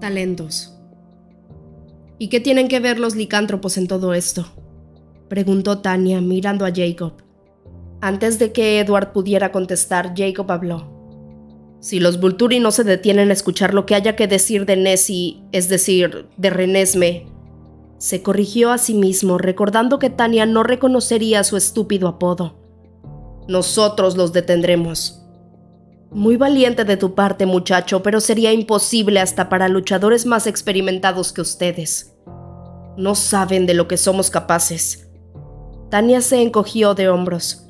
Talentos. ¿Y qué tienen que ver los licántropos en todo esto? preguntó Tania mirando a Jacob. Antes de que Edward pudiera contestar, Jacob habló. Si los Vulturi no se detienen a escuchar lo que haya que decir de Nessie, es decir, de Renesme, se corrigió a sí mismo, recordando que Tania no reconocería su estúpido apodo. Nosotros los detendremos. Muy valiente de tu parte, muchacho, pero sería imposible hasta para luchadores más experimentados que ustedes. No saben de lo que somos capaces. Tania se encogió de hombros.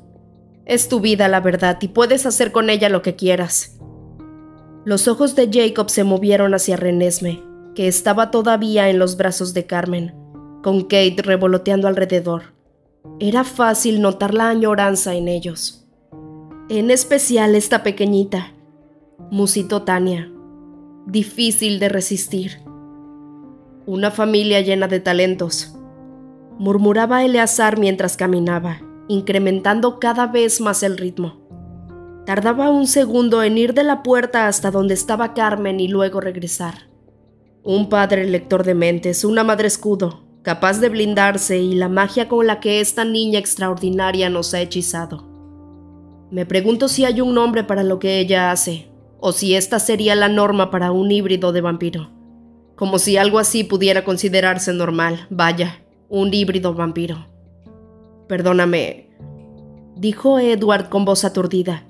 Es tu vida, la verdad, y puedes hacer con ella lo que quieras. Los ojos de Jacob se movieron hacia Renesme, que estaba todavía en los brazos de Carmen, con Kate revoloteando alrededor. Era fácil notar la añoranza en ellos. En especial esta pequeñita, musitó Tania. Difícil de resistir. Una familia llena de talentos, murmuraba Eleazar mientras caminaba, incrementando cada vez más el ritmo. Tardaba un segundo en ir de la puerta hasta donde estaba Carmen y luego regresar. Un padre lector de mentes, una madre escudo, capaz de blindarse y la magia con la que esta niña extraordinaria nos ha hechizado. Me pregunto si hay un nombre para lo que ella hace, o si esta sería la norma para un híbrido de vampiro. Como si algo así pudiera considerarse normal, vaya, un híbrido vampiro. Perdóname, dijo Edward con voz aturdida.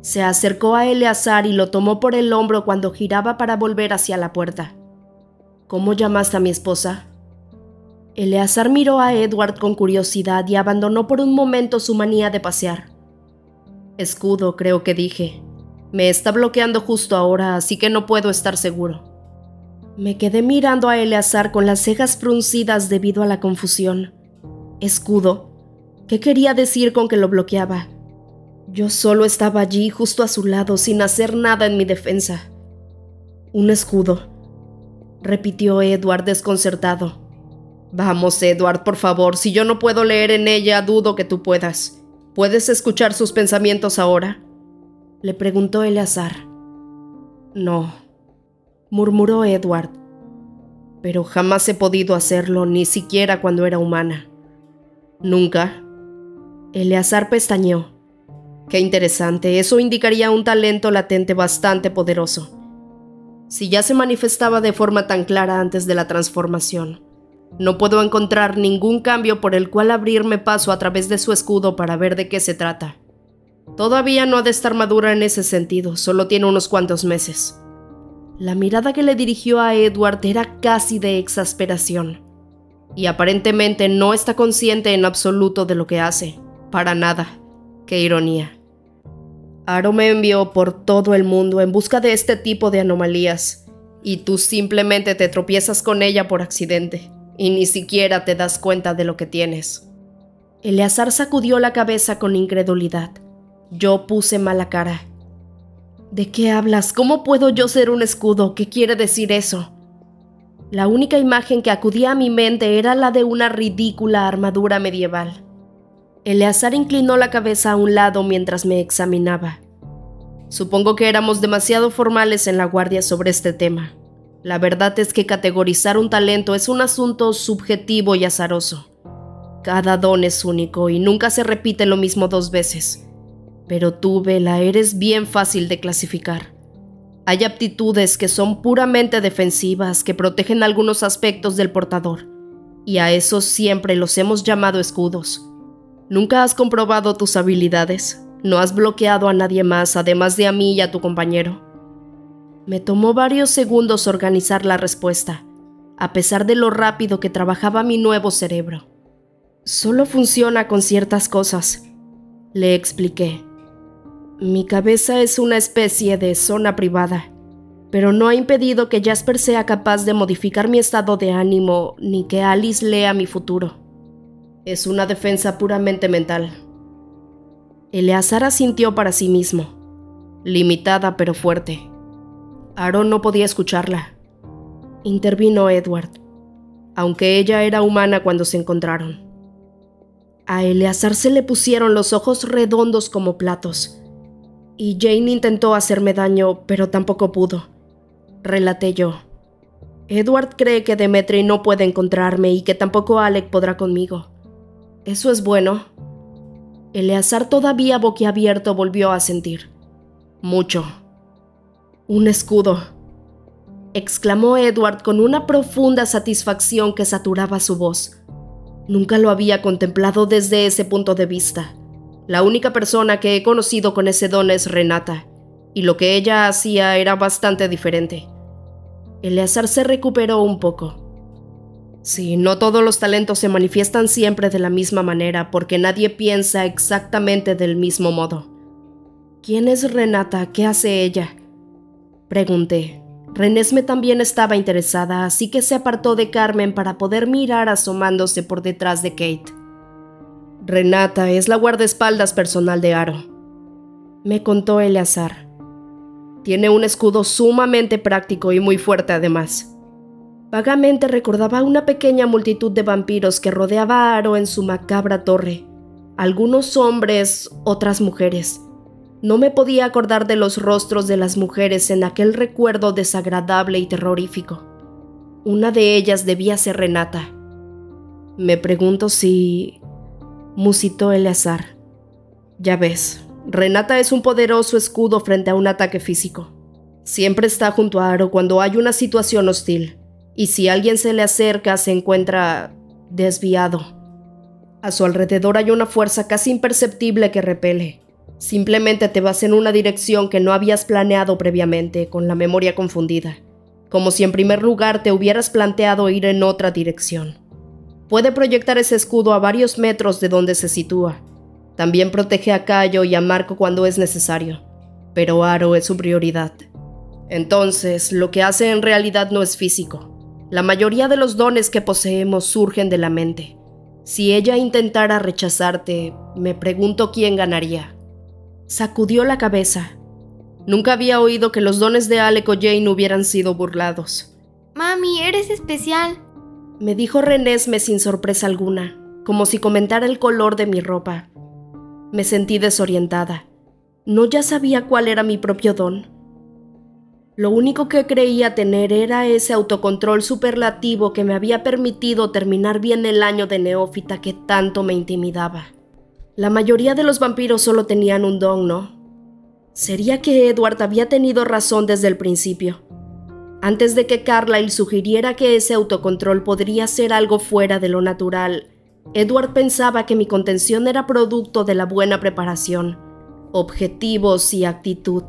Se acercó a Eleazar y lo tomó por el hombro cuando giraba para volver hacia la puerta. ¿Cómo llamaste a mi esposa? Eleazar miró a Edward con curiosidad y abandonó por un momento su manía de pasear. Escudo, creo que dije. Me está bloqueando justo ahora, así que no puedo estar seguro. Me quedé mirando a Eleazar con las cejas fruncidas debido a la confusión. Escudo. ¿Qué quería decir con que lo bloqueaba? Yo solo estaba allí, justo a su lado, sin hacer nada en mi defensa. Un escudo, repitió Edward desconcertado. Vamos, Edward, por favor, si yo no puedo leer en ella, dudo que tú puedas. ¿Puedes escuchar sus pensamientos ahora? Le preguntó Eleazar. No, murmuró Edward. Pero jamás he podido hacerlo, ni siquiera cuando era humana. Nunca. Eleazar pestañeó. Qué interesante, eso indicaría un talento latente bastante poderoso. Si ya se manifestaba de forma tan clara antes de la transformación. No puedo encontrar ningún cambio por el cual abrirme paso a través de su escudo para ver de qué se trata. Todavía no ha de estar madura en ese sentido, solo tiene unos cuantos meses. La mirada que le dirigió a Edward era casi de exasperación. Y aparentemente no está consciente en absoluto de lo que hace. Para nada. Qué ironía. Aro me envió por todo el mundo en busca de este tipo de anomalías, y tú simplemente te tropiezas con ella por accidente y ni siquiera te das cuenta de lo que tienes. Eleazar sacudió la cabeza con incredulidad. Yo puse mala cara. ¿De qué hablas? ¿Cómo puedo yo ser un escudo? ¿Qué quiere decir eso? La única imagen que acudía a mi mente era la de una ridícula armadura medieval. Eleazar inclinó la cabeza a un lado mientras me examinaba. Supongo que éramos demasiado formales en la guardia sobre este tema. La verdad es que categorizar un talento es un asunto subjetivo y azaroso. Cada don es único y nunca se repite lo mismo dos veces. Pero tú, Vela, eres bien fácil de clasificar. Hay aptitudes que son puramente defensivas, que protegen algunos aspectos del portador, y a esos siempre los hemos llamado escudos. Nunca has comprobado tus habilidades, no has bloqueado a nadie más además de a mí y a tu compañero. Me tomó varios segundos organizar la respuesta, a pesar de lo rápido que trabajaba mi nuevo cerebro. Solo funciona con ciertas cosas, le expliqué. Mi cabeza es una especie de zona privada, pero no ha impedido que Jasper sea capaz de modificar mi estado de ánimo ni que Alice lea mi futuro. Es una defensa puramente mental. Eleazar asintió para sí mismo, limitada pero fuerte. Aaron no podía escucharla. Intervino Edward, aunque ella era humana cuando se encontraron. A Eleazar se le pusieron los ojos redondos como platos, y Jane intentó hacerme daño, pero tampoco pudo. Relaté yo. Edward cree que Demetri no puede encontrarme y que tampoco Alec podrá conmigo. Eso es bueno. Eleazar todavía boquiabierto volvió a sentir. Mucho. Un escudo. exclamó Edward con una profunda satisfacción que saturaba su voz. Nunca lo había contemplado desde ese punto de vista. La única persona que he conocido con ese don es Renata, y lo que ella hacía era bastante diferente. Eleazar se recuperó un poco. Sí, no todos los talentos se manifiestan siempre de la misma manera porque nadie piensa exactamente del mismo modo. ¿Quién es Renata? ¿Qué hace ella? Pregunté. Renesme también estaba interesada, así que se apartó de Carmen para poder mirar asomándose por detrás de Kate. Renata es la guardaespaldas personal de Aro. Me contó Eleazar. Tiene un escudo sumamente práctico y muy fuerte además. Vagamente recordaba una pequeña multitud de vampiros que rodeaba a Aro en su macabra torre. Algunos hombres, otras mujeres. No me podía acordar de los rostros de las mujeres en aquel recuerdo desagradable y terrorífico. Una de ellas debía ser Renata. Me pregunto si... musitó Eleazar. Ya ves, Renata es un poderoso escudo frente a un ataque físico. Siempre está junto a Aro cuando hay una situación hostil, y si alguien se le acerca se encuentra desviado. A su alrededor hay una fuerza casi imperceptible que repele. Simplemente te vas en una dirección que no habías planeado previamente, con la memoria confundida, como si en primer lugar te hubieras planteado ir en otra dirección. Puede proyectar ese escudo a varios metros de donde se sitúa, también protege a Cayo y a Marco cuando es necesario, pero Aro es su prioridad. Entonces, lo que hace en realidad no es físico. La mayoría de los dones que poseemos surgen de la mente. Si ella intentara rechazarte, me pregunto quién ganaría. Sacudió la cabeza. Nunca había oído que los dones de Alec o Jane hubieran sido burlados. Mami, eres especial. Me dijo Renesme sin sorpresa alguna, como si comentara el color de mi ropa. Me sentí desorientada. No ya sabía cuál era mi propio don. Lo único que creía tener era ese autocontrol superlativo que me había permitido terminar bien el año de neófita que tanto me intimidaba. La mayoría de los vampiros solo tenían un don, ¿no? ¿Sería que Edward había tenido razón desde el principio? Antes de que Carlyle sugiriera que ese autocontrol podría ser algo fuera de lo natural, Edward pensaba que mi contención era producto de la buena preparación, objetivos y actitud,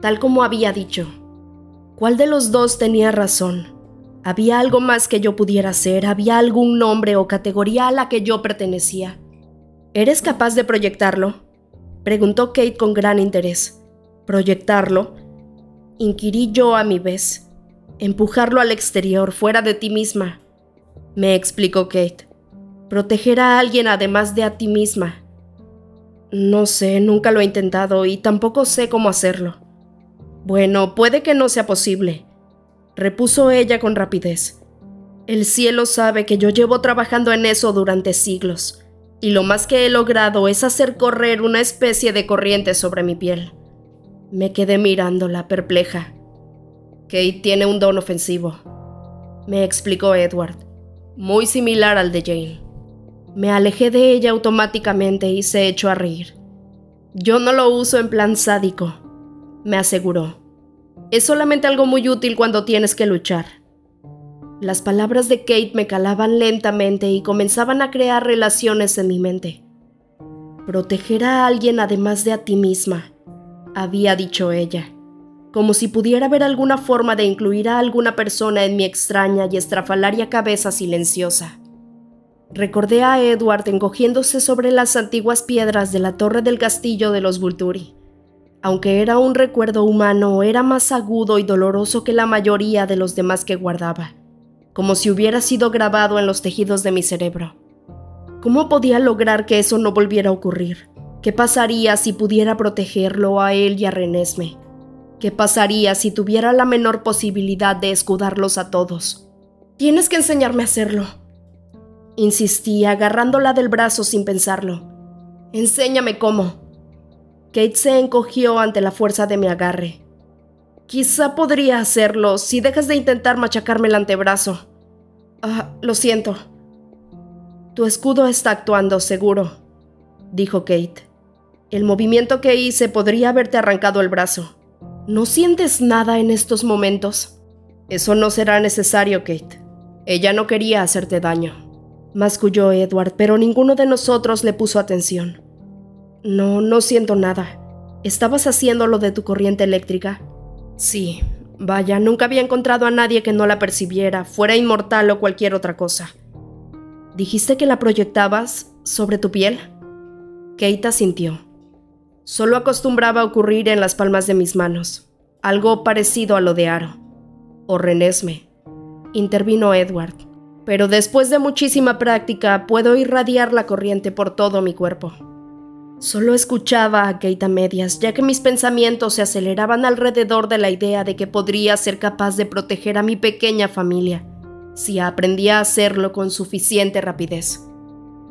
tal como había dicho. ¿Cuál de los dos tenía razón? ¿Había algo más que yo pudiera hacer? ¿Había algún nombre o categoría a la que yo pertenecía? ¿Eres capaz de proyectarlo? Preguntó Kate con gran interés. ¿Proyectarlo? Inquirí yo a mi vez. Empujarlo al exterior, fuera de ti misma. Me explicó Kate. Proteger a alguien además de a ti misma. No sé, nunca lo he intentado y tampoco sé cómo hacerlo. Bueno, puede que no sea posible, repuso ella con rapidez. El cielo sabe que yo llevo trabajando en eso durante siglos, y lo más que he logrado es hacer correr una especie de corriente sobre mi piel. Me quedé mirándola, perpleja. Kate tiene un don ofensivo, me explicó Edward, muy similar al de Jane. Me alejé de ella automáticamente y se echó a reír. Yo no lo uso en plan sádico, me aseguró. Es solamente algo muy útil cuando tienes que luchar. Las palabras de Kate me calaban lentamente y comenzaban a crear relaciones en mi mente. Proteger a alguien además de a ti misma, había dicho ella, como si pudiera haber alguna forma de incluir a alguna persona en mi extraña y estrafalaria cabeza silenciosa. Recordé a Edward encogiéndose sobre las antiguas piedras de la torre del castillo de los Vulturi. Aunque era un recuerdo humano, era más agudo y doloroso que la mayoría de los demás que guardaba, como si hubiera sido grabado en los tejidos de mi cerebro. ¿Cómo podía lograr que eso no volviera a ocurrir? ¿Qué pasaría si pudiera protegerlo a él y a Renesme? ¿Qué pasaría si tuviera la menor posibilidad de escudarlos a todos? Tienes que enseñarme a hacerlo, Insistí, agarrándola del brazo sin pensarlo. Enséñame cómo. Kate se encogió ante la fuerza de mi agarre. Quizá podría hacerlo si dejas de intentar machacarme el antebrazo. Ah, lo siento. Tu escudo está actuando, seguro, dijo Kate. El movimiento que hice podría haberte arrancado el brazo. ¿No sientes nada en estos momentos? Eso no será necesario, Kate. Ella no quería hacerte daño. Masculló Edward, pero ninguno de nosotros le puso atención. No, no siento nada. ¿Estabas haciendo lo de tu corriente eléctrica? Sí. Vaya, nunca había encontrado a nadie que no la percibiera, fuera inmortal o cualquier otra cosa. ¿Dijiste que la proyectabas sobre tu piel? Kate asintió. Solo acostumbraba ocurrir en las palmas de mis manos, algo parecido a lo de Aro. O Renesme. Intervino Edward pero después de muchísima práctica puedo irradiar la corriente por todo mi cuerpo. Solo escuchaba a Kate medias, ya que mis pensamientos se aceleraban alrededor de la idea de que podría ser capaz de proteger a mi pequeña familia, si aprendía a hacerlo con suficiente rapidez.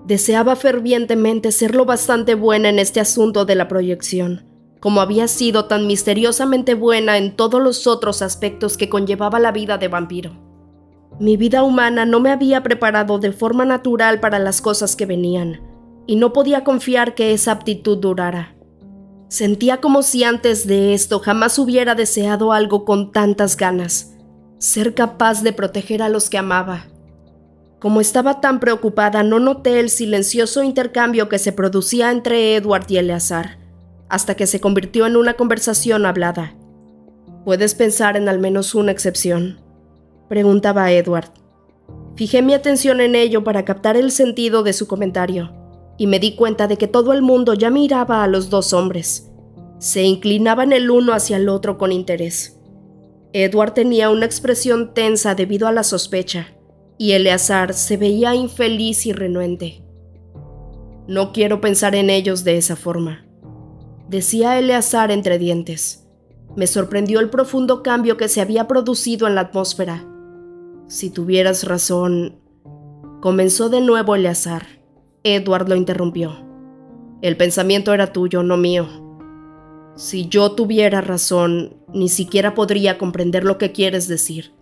Deseaba fervientemente ser lo bastante buena en este asunto de la proyección, como había sido tan misteriosamente buena en todos los otros aspectos que conllevaba la vida de vampiro. Mi vida humana no me había preparado de forma natural para las cosas que venían, y no podía confiar que esa aptitud durara. Sentía como si antes de esto jamás hubiera deseado algo con tantas ganas, ser capaz de proteger a los que amaba. Como estaba tan preocupada, no noté el silencioso intercambio que se producía entre Edward y Eleazar, hasta que se convirtió en una conversación hablada. Puedes pensar en al menos una excepción preguntaba Edward. Fijé mi atención en ello para captar el sentido de su comentario, y me di cuenta de que todo el mundo ya miraba a los dos hombres. Se inclinaban el uno hacia el otro con interés. Edward tenía una expresión tensa debido a la sospecha, y Eleazar se veía infeliz y renuente. No quiero pensar en ellos de esa forma, decía Eleazar entre dientes. Me sorprendió el profundo cambio que se había producido en la atmósfera si tuvieras razón... Comenzó de nuevo Eleazar. Edward lo interrumpió. El pensamiento era tuyo, no mío. Si yo tuviera razón, ni siquiera podría comprender lo que quieres decir.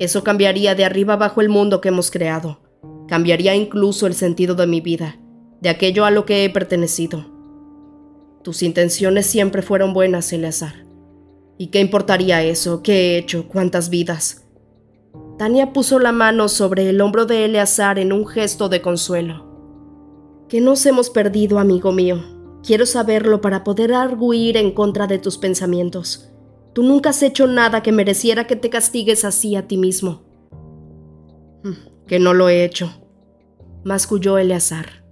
Eso cambiaría de arriba abajo el mundo que hemos creado. Cambiaría incluso el sentido de mi vida, de aquello a lo que he pertenecido. Tus intenciones siempre fueron buenas, Eleazar. ¿Y qué importaría eso? ¿Qué he hecho? ¿Cuántas vidas? Tania puso la mano sobre el hombro de Eleazar en un gesto de consuelo. ¿Qué nos hemos perdido, amigo mío? Quiero saberlo para poder arguir en contra de tus pensamientos. Tú nunca has hecho nada que mereciera que te castigues así a ti mismo. Hmm, que no lo he hecho, masculló Eleazar.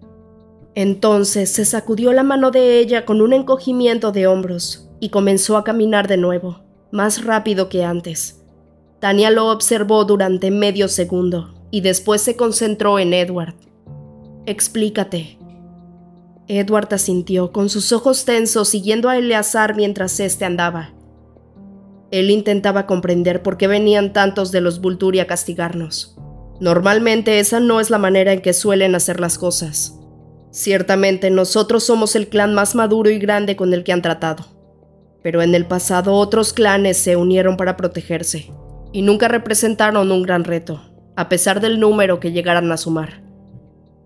Entonces se sacudió la mano de ella con un encogimiento de hombros y comenzó a caminar de nuevo, más rápido que antes. Tania lo observó durante medio segundo y después se concentró en Edward. Explícate. Edward asintió, con sus ojos tensos siguiendo a Eleazar mientras éste andaba. Él intentaba comprender por qué venían tantos de los Vulturi a castigarnos. Normalmente esa no es la manera en que suelen hacer las cosas. Ciertamente nosotros somos el clan más maduro y grande con el que han tratado. Pero en el pasado otros clanes se unieron para protegerse y nunca representaron un gran reto, a pesar del número que llegaran a sumar.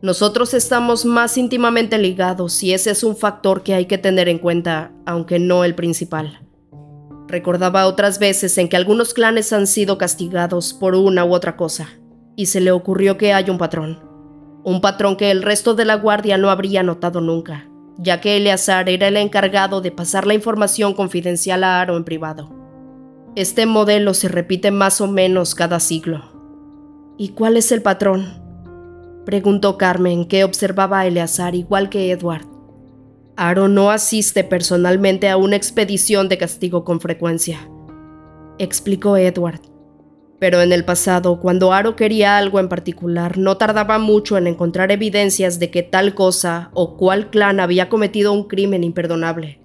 Nosotros estamos más íntimamente ligados y ese es un factor que hay que tener en cuenta, aunque no el principal. Recordaba otras veces en que algunos clanes han sido castigados por una u otra cosa, y se le ocurrió que hay un patrón. Un patrón que el resto de la guardia no habría notado nunca, ya que Eleazar era el encargado de pasar la información confidencial a Aro en privado. Este modelo se repite más o menos cada siglo. ¿Y cuál es el patrón? Preguntó Carmen, que observaba a Eleazar igual que Edward. Aro no asiste personalmente a una expedición de castigo con frecuencia, explicó Edward. Pero en el pasado, cuando Aro quería algo en particular, no tardaba mucho en encontrar evidencias de que tal cosa o cual clan había cometido un crimen imperdonable.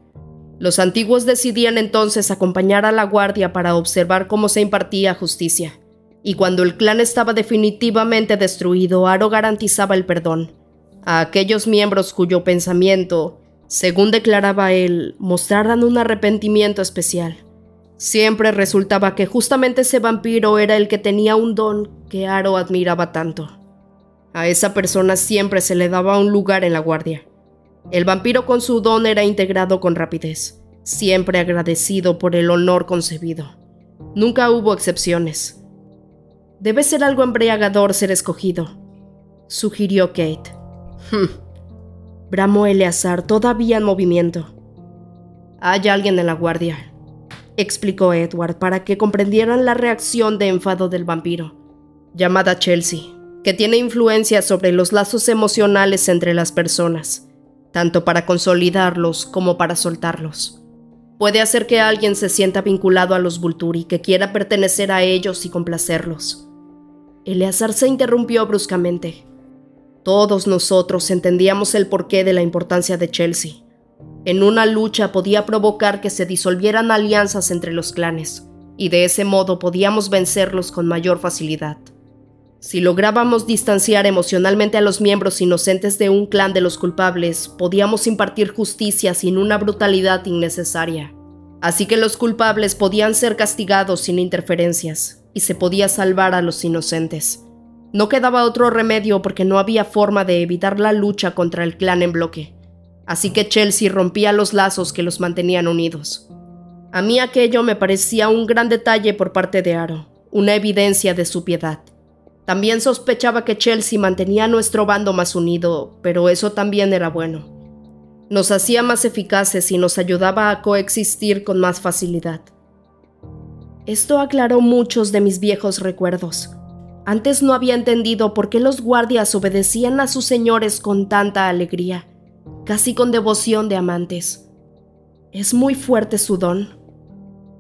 Los antiguos decidían entonces acompañar a la guardia para observar cómo se impartía justicia, y cuando el clan estaba definitivamente destruido, Aro garantizaba el perdón a aquellos miembros cuyo pensamiento, según declaraba él, mostraran un arrepentimiento especial, Siempre resultaba que justamente ese vampiro era el que tenía un don que Aro admiraba tanto. A esa persona siempre se le daba un lugar en la guardia. El vampiro con su don era integrado con rapidez, siempre agradecido por el honor concebido. Nunca hubo excepciones. Debe ser algo embriagador ser escogido, sugirió Kate. Hmm. Bramó Eleazar, todavía en movimiento. Hay alguien en la guardia, explicó Edward para que comprendieran la reacción de enfado del vampiro, llamada Chelsea, que tiene influencia sobre los lazos emocionales entre las personas, tanto para consolidarlos como para soltarlos. Puede hacer que alguien se sienta vinculado a los Vulturi, que quiera pertenecer a ellos y complacerlos. Eleazar se interrumpió bruscamente. Todos nosotros entendíamos el porqué de la importancia de Chelsea en una lucha podía provocar que se disolvieran alianzas entre los clanes, y de ese modo podíamos vencerlos con mayor facilidad. Si lográbamos distanciar emocionalmente a los miembros inocentes de un clan de los culpables, podíamos impartir justicia sin una brutalidad innecesaria. Así que los culpables podían ser castigados sin interferencias, y se podía salvar a los inocentes. No quedaba otro remedio porque no había forma de evitar la lucha contra el clan en bloque así que Chelsea rompía los lazos que los mantenían unidos. A mí aquello me parecía un gran detalle por parte de Aro, una evidencia de su piedad. También sospechaba que Chelsea mantenía a nuestro bando más unido, pero eso también era bueno. Nos hacía más eficaces y nos ayudaba a coexistir con más facilidad. Esto aclaró muchos de mis viejos recuerdos. Antes no había entendido por qué los guardias obedecían a sus señores con tanta alegría casi con devoción de amantes. ¿Es muy fuerte su don?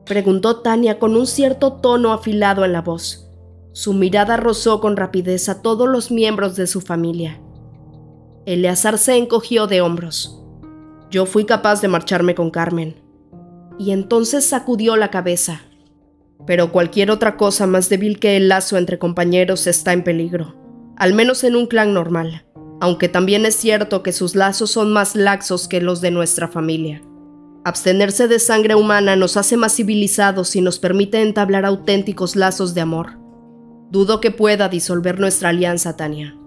Preguntó Tania con un cierto tono afilado en la voz. Su mirada rozó con rapidez a todos los miembros de su familia. Eleazar se encogió de hombros. Yo fui capaz de marcharme con Carmen. Y entonces sacudió la cabeza. Pero cualquier otra cosa más débil que el lazo entre compañeros está en peligro, al menos en un clan normal aunque también es cierto que sus lazos son más laxos que los de nuestra familia. Abstenerse de sangre humana nos hace más civilizados y nos permite entablar auténticos lazos de amor. Dudo que pueda disolver nuestra alianza, Tania.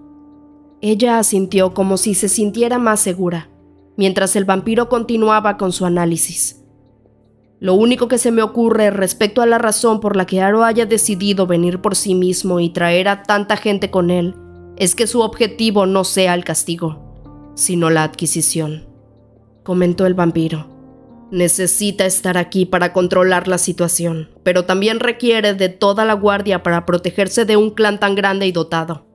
Ella asintió como si se sintiera más segura, mientras el vampiro continuaba con su análisis. Lo único que se me ocurre respecto a la razón por la que Aro haya decidido venir por sí mismo y traer a tanta gente con él es que su objetivo no sea el castigo, sino la adquisición, comentó el vampiro. Necesita estar aquí para controlar la situación, pero también requiere de toda la guardia para protegerse de un clan tan grande y dotado.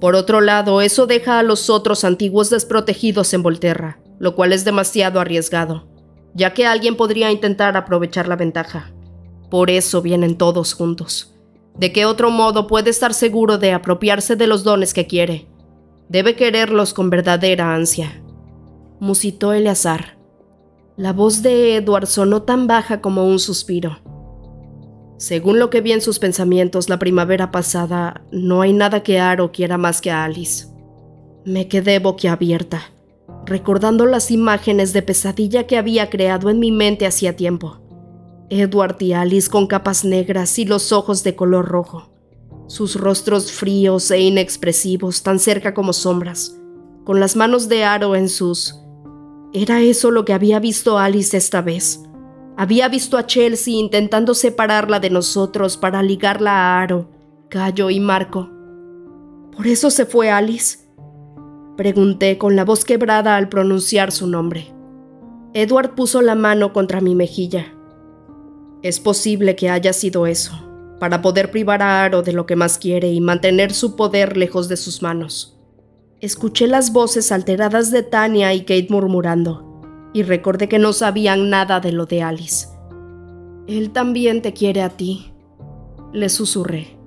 Por otro lado, eso deja a los otros antiguos desprotegidos en Volterra, lo cual es demasiado arriesgado, ya que alguien podría intentar aprovechar la ventaja. Por eso vienen todos juntos. ¿De qué otro modo puede estar seguro de apropiarse de los dones que quiere? Debe quererlos con verdadera ansia. Musitó Eleazar. La voz de Edward sonó tan baja como un suspiro. Según lo que vi en sus pensamientos la primavera pasada, no hay nada que Aro quiera más que a Alice. Me quedé boquiabierta, recordando las imágenes de pesadilla que había creado en mi mente hacía tiempo. Edward y Alice con capas negras y los ojos de color rojo, sus rostros fríos e inexpresivos tan cerca como sombras, con las manos de Aro en sus... ¿Era eso lo que había visto Alice esta vez? Había visto a Chelsea intentando separarla de nosotros para ligarla a Aro, Cayo y Marco. ¿Por eso se fue Alice? Pregunté con la voz quebrada al pronunciar su nombre. Edward puso la mano contra mi mejilla. Es posible que haya sido eso, para poder privar a Aro de lo que más quiere y mantener su poder lejos de sus manos. Escuché las voces alteradas de Tania y Kate murmurando, y recordé que no sabían nada de lo de Alice. Él también te quiere a ti, le susurré.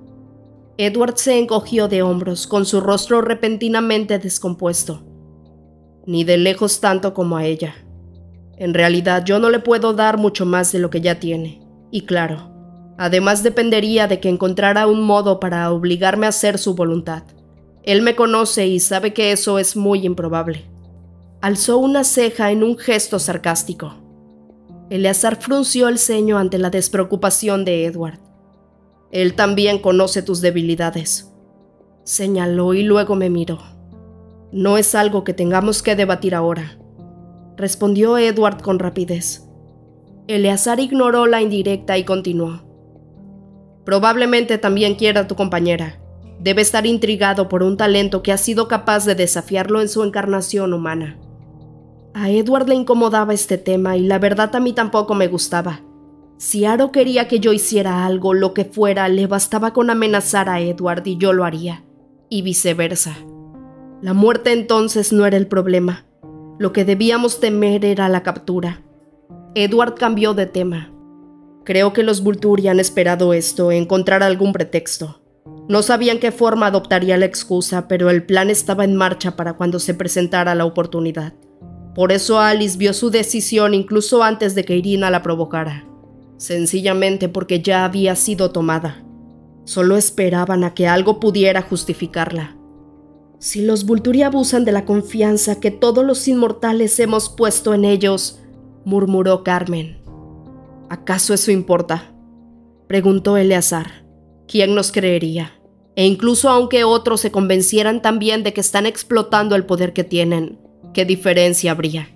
Edward se encogió de hombros, con su rostro repentinamente descompuesto. Ni de lejos tanto como a ella. En realidad yo no le puedo dar mucho más de lo que ya tiene. Y claro, además dependería de que encontrara un modo para obligarme a hacer su voluntad. Él me conoce y sabe que eso es muy improbable. Alzó una ceja en un gesto sarcástico. Eleazar frunció el ceño ante la despreocupación de Edward. Él también conoce tus debilidades, señaló y luego me miró. No es algo que tengamos que debatir ahora, respondió Edward con rapidez. Eleazar ignoró la indirecta y continuó. Probablemente también quiera a tu compañera. Debe estar intrigado por un talento que ha sido capaz de desafiarlo en su encarnación humana. A Edward le incomodaba este tema y la verdad a mí tampoco me gustaba. Si Aro quería que yo hiciera algo, lo que fuera, le bastaba con amenazar a Edward y yo lo haría, y viceversa. La muerte entonces no era el problema. Lo que debíamos temer era la captura. Edward cambió de tema. Creo que los Vulturi han esperado esto, encontrar algún pretexto. No sabían qué forma adoptaría la excusa, pero el plan estaba en marcha para cuando se presentara la oportunidad. Por eso Alice vio su decisión incluso antes de que Irina la provocara. Sencillamente porque ya había sido tomada. Solo esperaban a que algo pudiera justificarla. Si los Vulturi abusan de la confianza que todos los inmortales hemos puesto en ellos, murmuró Carmen. ¿Acaso eso importa? preguntó Eleazar. ¿Quién nos creería? E incluso aunque otros se convencieran también de que están explotando el poder que tienen, ¿qué diferencia habría?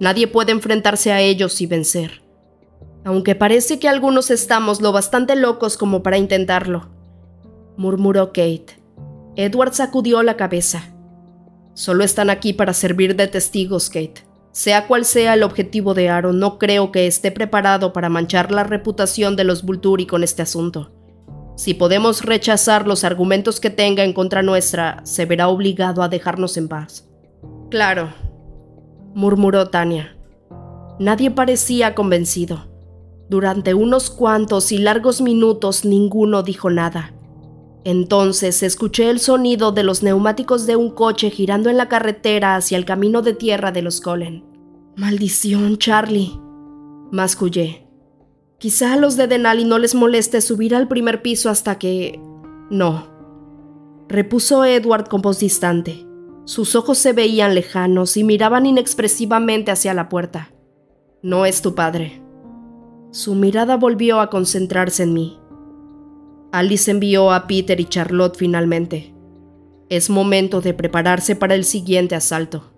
Nadie puede enfrentarse a ellos y vencer. Aunque parece que algunos estamos lo bastante locos como para intentarlo, murmuró Kate. Edward sacudió la cabeza. Solo están aquí para servir de testigos, Kate. Sea cual sea el objetivo de Aaron, no creo que esté preparado para manchar la reputación de los Vulturi con este asunto. Si podemos rechazar los argumentos que tenga en contra nuestra, se verá obligado a dejarnos en paz. Claro, murmuró Tania. Nadie parecía convencido. Durante unos cuantos y largos minutos ninguno dijo nada. Entonces escuché el sonido de los neumáticos de un coche girando en la carretera hacia el camino de tierra de los Colen. Maldición, Charlie. Mascullé. Quizá a los de Denali no les moleste subir al primer piso hasta que... No. Repuso Edward con voz distante. Sus ojos se veían lejanos y miraban inexpresivamente hacia la puerta. No es tu padre. Su mirada volvió a concentrarse en mí. Alice envió a Peter y Charlotte finalmente. Es momento de prepararse para el siguiente asalto.